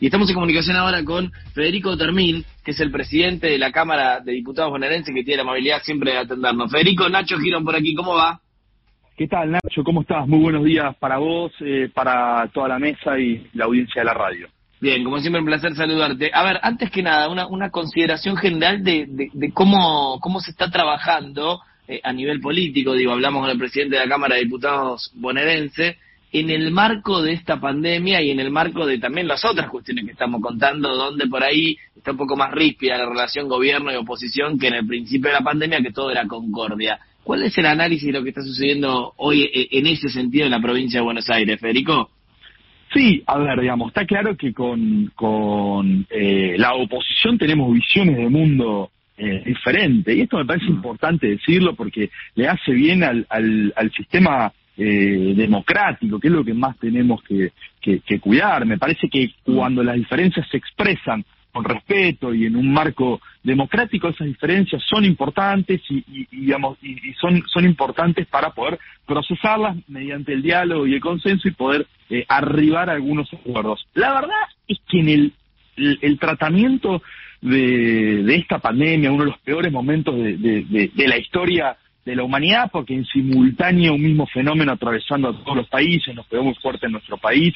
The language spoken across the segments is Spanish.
Y estamos en comunicación ahora con Federico Termín, que es el presidente de la Cámara de Diputados bonaerense, que tiene la amabilidad siempre de atendernos. Federico, Nacho Girón por aquí, ¿cómo va? ¿Qué tal, Nacho? ¿Cómo estás? Muy buenos días para vos, eh, para toda la mesa y la audiencia de la radio. Bien, como siempre, un placer saludarte. A ver, antes que nada, una, una consideración general de, de, cómo, cómo se está trabajando eh, a nivel político. Digo, hablamos con el presidente de la Cámara de Diputados bonaerense en el marco de esta pandemia y en el marco de también las otras cuestiones que estamos contando, donde por ahí está un poco más ríspida la relación gobierno y oposición que en el principio de la pandemia, que todo era concordia. ¿Cuál es el análisis de lo que está sucediendo hoy eh, en ese sentido en la provincia de Buenos Aires, Federico? Sí, a ver, digamos, está claro que con, con eh, la oposición tenemos visiones de mundo eh, diferentes y esto me parece mm. importante decirlo porque le hace bien al, al, al sistema eh, democrático, que es lo que más tenemos que, que, cuidar. Me parece que cuando las diferencias se expresan con respeto y en un marco democrático, esas diferencias son importantes y, digamos y, son son importantes para poder procesarlas mediante el diálogo y el consenso y poder eh, arribar a algunos acuerdos. La verdad es que en el, el, tratamiento de, de, esta pandemia, uno de los peores momentos de, de, de la historia de la humanidad, porque en simultáneo un mismo fenómeno atravesando a todos los países, nos pegó muy fuerte en nuestro país,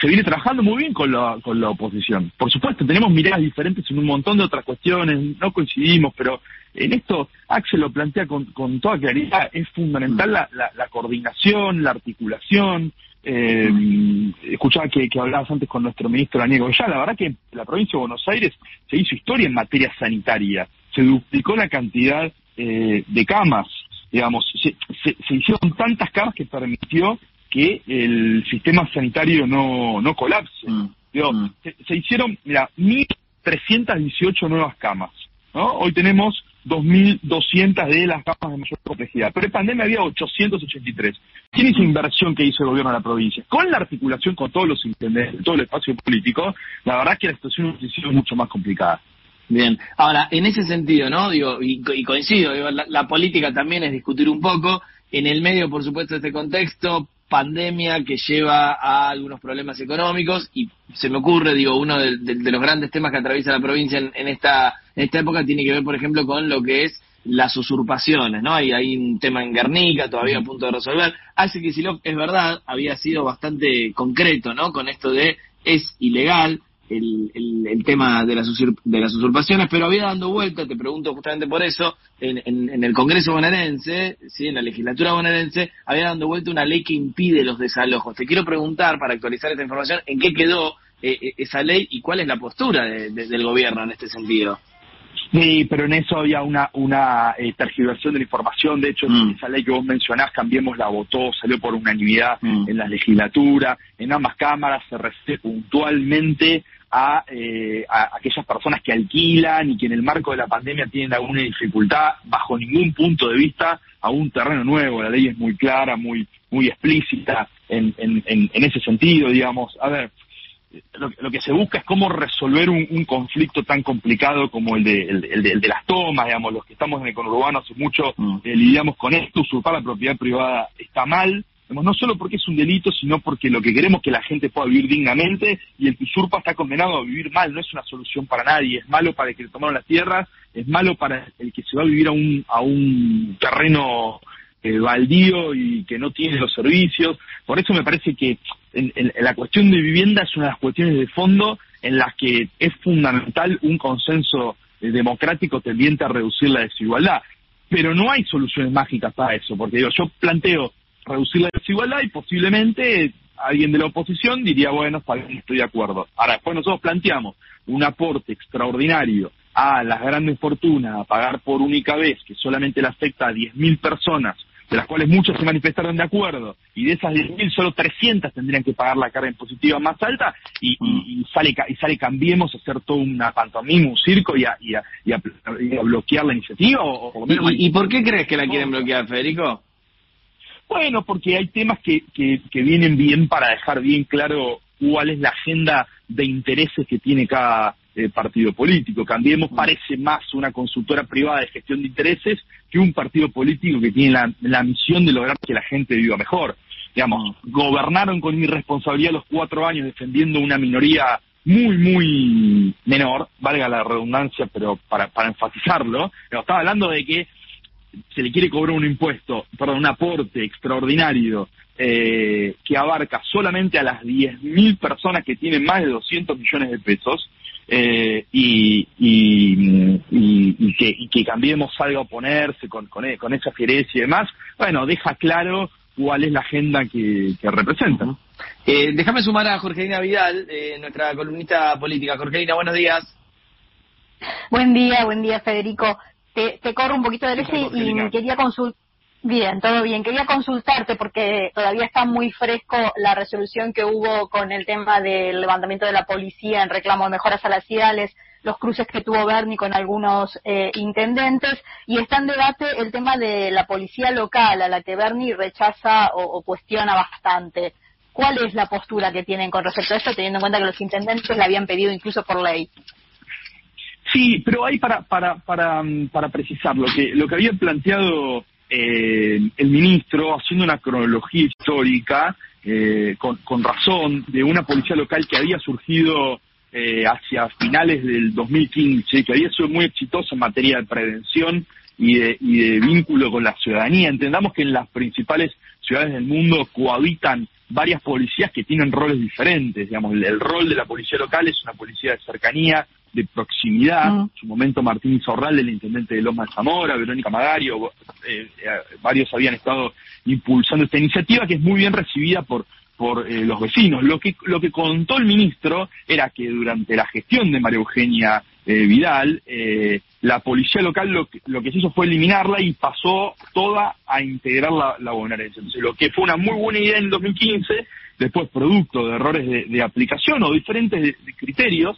se viene trabajando muy bien con la, con la oposición. Por supuesto, tenemos miradas diferentes en un montón de otras cuestiones, no coincidimos, pero en esto Axel lo plantea con, con toda claridad, es fundamental la, la, coordinación, la articulación. Eh, escuchaba que, hablabas antes con nuestro ministro Daniel Goya, la verdad que la provincia de Buenos Aires se hizo historia en materia sanitaria, se duplicó la cantidad eh, de camas, digamos, se, se, hicieron tantas camas que permitió que el sistema sanitario no, no colapse. Mm, mm. Se, hicieron, mira, 1.318 nuevas camas, ¿no? Hoy tenemos 2.200 de las camas de mayor complejidad. Pero en pandemia había 883. ¿Quién hizo inversión que hizo el gobierno de la provincia? Con la articulación con todos los intendentes, todo el espacio político, la verdad es que la situación ha sido mucho más complicada. Bien, ahora, en ese sentido, ¿no? Digo, y, coincido, la, política también es discutir un poco, en el medio, por supuesto, de este contexto, pandemia que lleva a algunos problemas económicos, y se me ocurre, digo, uno de, los grandes temas que atraviesa la provincia en, esta, en esta época tiene que ver, por ejemplo, con lo que es las usurpaciones, ¿no? Hay, hay un tema en Guernica todavía a punto de resolver. Hace que si lo es verdad, había sido bastante concreto, ¿no? Con esto de es ilegal, el, el, tema de las, de las usurpaciones, pero había dando vuelta, te pregunto justamente por eso, en, en, el Congreso bonaerense, ¿sí? en la legislatura bonaerense, había dando vuelta una ley que impide los desalojos. Te quiero preguntar, para actualizar esta información, ¿en qué quedó eh, eh, esa ley y cuál es la postura del gobierno en este sentido? Sí, pero en eso había una, una eh, tergiversación de la información. De hecho, mm. esa ley que vos mencionás, Cambiemos la votó, salió por unanimidad mm. en la legislatura. En ambas cámaras se refiere puntualmente eh, a, aquellas personas que alquilan y que en el marco de la pandemia tienen alguna dificultad bajo ningún punto de vista a un terreno nuevo. La ley es muy clara, muy muy explícita en, en, en, ese sentido, digamos. A ver, lo, que se busca es cómo resolver un, conflicto tan complicado como el de, el, de, las tomas, digamos, los que estamos en el conurbano hace mucho mm. eh, lidiamos con esto, usurpar la propiedad privada está mal, no solo porque es un delito, sino porque lo que queremos es que la gente pueda vivir dignamente y el que usurpa está condenado a vivir mal, no es una solución para nadie, es malo para el que le tomaron las tierras, es malo para el que se va a vivir a un, a un terreno eh, baldío y que no tiene los servicios. Por eso me parece que en, la cuestión de vivienda es una de las cuestiones de fondo en las que es fundamental un consenso eh, democrático tendiente a reducir la desigualdad. Pero no hay soluciones mágicas para eso, porque digo, yo planteo reducir la desigualdad y posiblemente alguien de la oposición diría, bueno, está bien, estoy de acuerdo. Ahora, después nosotros planteamos un aporte extraordinario a las grandes fortunas a pagar por única vez, que solamente le afecta a 10.000 personas, de las cuales muchos se manifestaron de acuerdo, y de esas 10.000 solo 300 tendrían que pagar la carga impositiva más alta, y, y, sale y sale Cambiemos a hacer todo una pantomima, un circo y a, y a, bloquear la iniciativa. O, ¿Y, ¿Y por qué crees que la quieren bloquear, Federico? Bueno, porque hay temas que, que, vienen bien para dejar bien claro cuál es la agenda de intereses que tiene cada eh, partido político. Cambiemos parece más una consultora privada de gestión de intereses que un partido político que tiene la, la misión de lograr que la gente viva mejor. Digamos, gobernaron con irresponsabilidad los cuatro años defendiendo una minoría muy, muy menor, valga la redundancia, pero para, para enfatizarlo, estaba hablando de que se le quiere cobrar un impuesto, perdón, un aporte extraordinario eh, que abarca solamente a las 10.000 personas que tienen más de 200 millones de pesos eh, y, y, y, que, y que Cambiemos salga a oponerse con, con, con esa fiereza y demás, bueno, deja claro cuál es la agenda que, que representan. Eh, déjame sumar a Jorgelina Vidal, eh, nuestra columnista política. Jorgelina, buenos días. Buen día, buen día, Federico. Te, te corro un poquito del eje y quería consultar. Bien, todo bien. Quería consultarte porque todavía está muy fresco la resolución que hubo con el tema del levantamiento de la policía en reclamo de mejoras salariales los cruces que tuvo Bernie con algunos eh, intendentes y está en debate el tema de la policía local a la que Bernie rechaza o, cuestiona bastante. ¿Cuál es la postura que tienen con respecto a esto, teniendo en cuenta que los intendentes la habían pedido incluso por ley? Sí, pero hay para para para, mm, para precisar lo que lo que había planteado eh, el ministro haciendo una cronología histórica eh, con, razón de una policía local que había surgido eh, hacia finales del 2015, que había sido muy exitoso en materia de prevención y de, y de vínculo con la ciudadanía. Entendamos que en las principales ciudades del mundo cohabitan varias policías que tienen roles diferentes. Digamos, el, rol de la policía local es una policía de cercanía, de proximidad. Mm. En su momento Martín Zorral, el intendente de Loma de Zamora, Verónica Magario, eh, eh, varios habían estado impulsando esta iniciativa que es muy bien recibida por por eh, los vecinos. Lo que, lo que contó el ministro era que durante la gestión de María Eugenia eh, Vidal, eh, la policía local lo que, lo que se hizo fue eliminarla y pasó toda a integrar la, la bonaerense. Entonces, lo que fue una muy buena idea en el 2015, después producto de errores de, aplicación o diferentes criterios,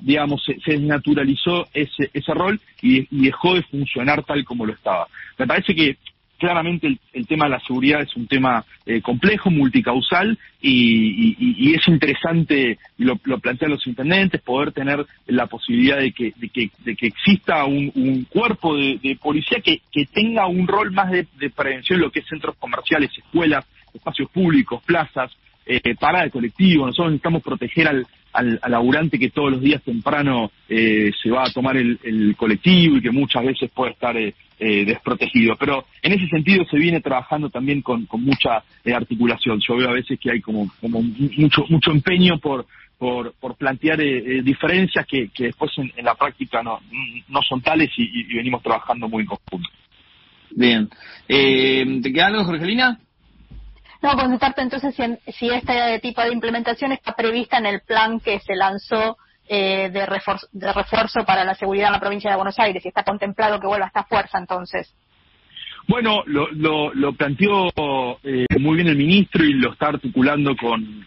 digamos, se, se, desnaturalizó ese, ese rol y, y dejó de funcionar tal como lo estaba. Me parece que claramente el, tema de la seguridad es un tema eh, complejo, multicausal y, es interesante, lo, lo, plantean los intendentes, poder tener la posibilidad de que, de que, de que exista un, cuerpo de, policía que, que, tenga un rol más de, prevención en lo que es centros comerciales, escuelas, espacios públicos, plazas, eh, parada de colectivo. Nosotros necesitamos proteger al, al, laburante que todos los días temprano eh, se va a tomar el, colectivo y que muchas veces puede estar eh, eh, desprotegido. Pero en ese sentido se viene trabajando también con, mucha articulación. Yo veo a veces que hay como, como mucho, mucho empeño por, por, por plantear diferencias que, que después en, la práctica no, no son tales y, venimos trabajando muy en conjunto. Bien. ¿Te queda algo, Jorgelina? No, contestarte entonces si, si este tipo de implementación está prevista en el plan que se lanzó eh, de, refuerzo, para la seguridad en la provincia de Buenos Aires, si está contemplado que vuelva esta fuerza entonces. Bueno, lo, lo, lo planteó eh, muy bien el ministro y lo está articulando con,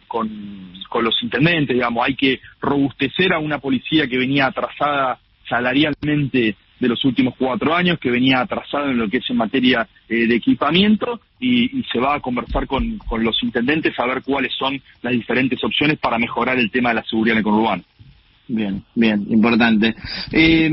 los intendentes, digamos, hay que robustecer a una policía que venía atrasada salarialmente de los últimos cuatro años, que venía atrasado en lo que es en materia eh, de equipamiento, y, se va a conversar con, con, los intendentes a ver cuáles son las diferentes opciones para mejorar el tema de la seguridad en el conurbano. Bien, bien, importante. Eh,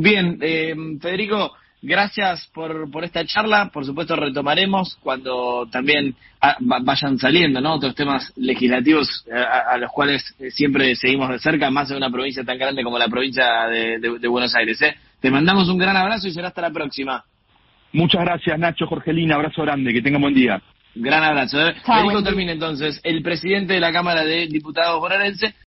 bien, eh, Federico, gracias por, por esta charla. Por supuesto, retomaremos cuando también ah, vayan saliendo ¿no? otros temas legislativos eh, a, los cuales siempre seguimos de cerca, más en una provincia tan grande como la provincia de, de Buenos Aires. ¿eh? Te mandamos un gran abrazo y será hasta la próxima. Muchas gracias, Nacho, Jorgelina. Abrazo grande. Que tenga buen día. Gran abrazo. ¿eh? Federico termina entonces, el presidente de la Cámara de Diputados bonaerense.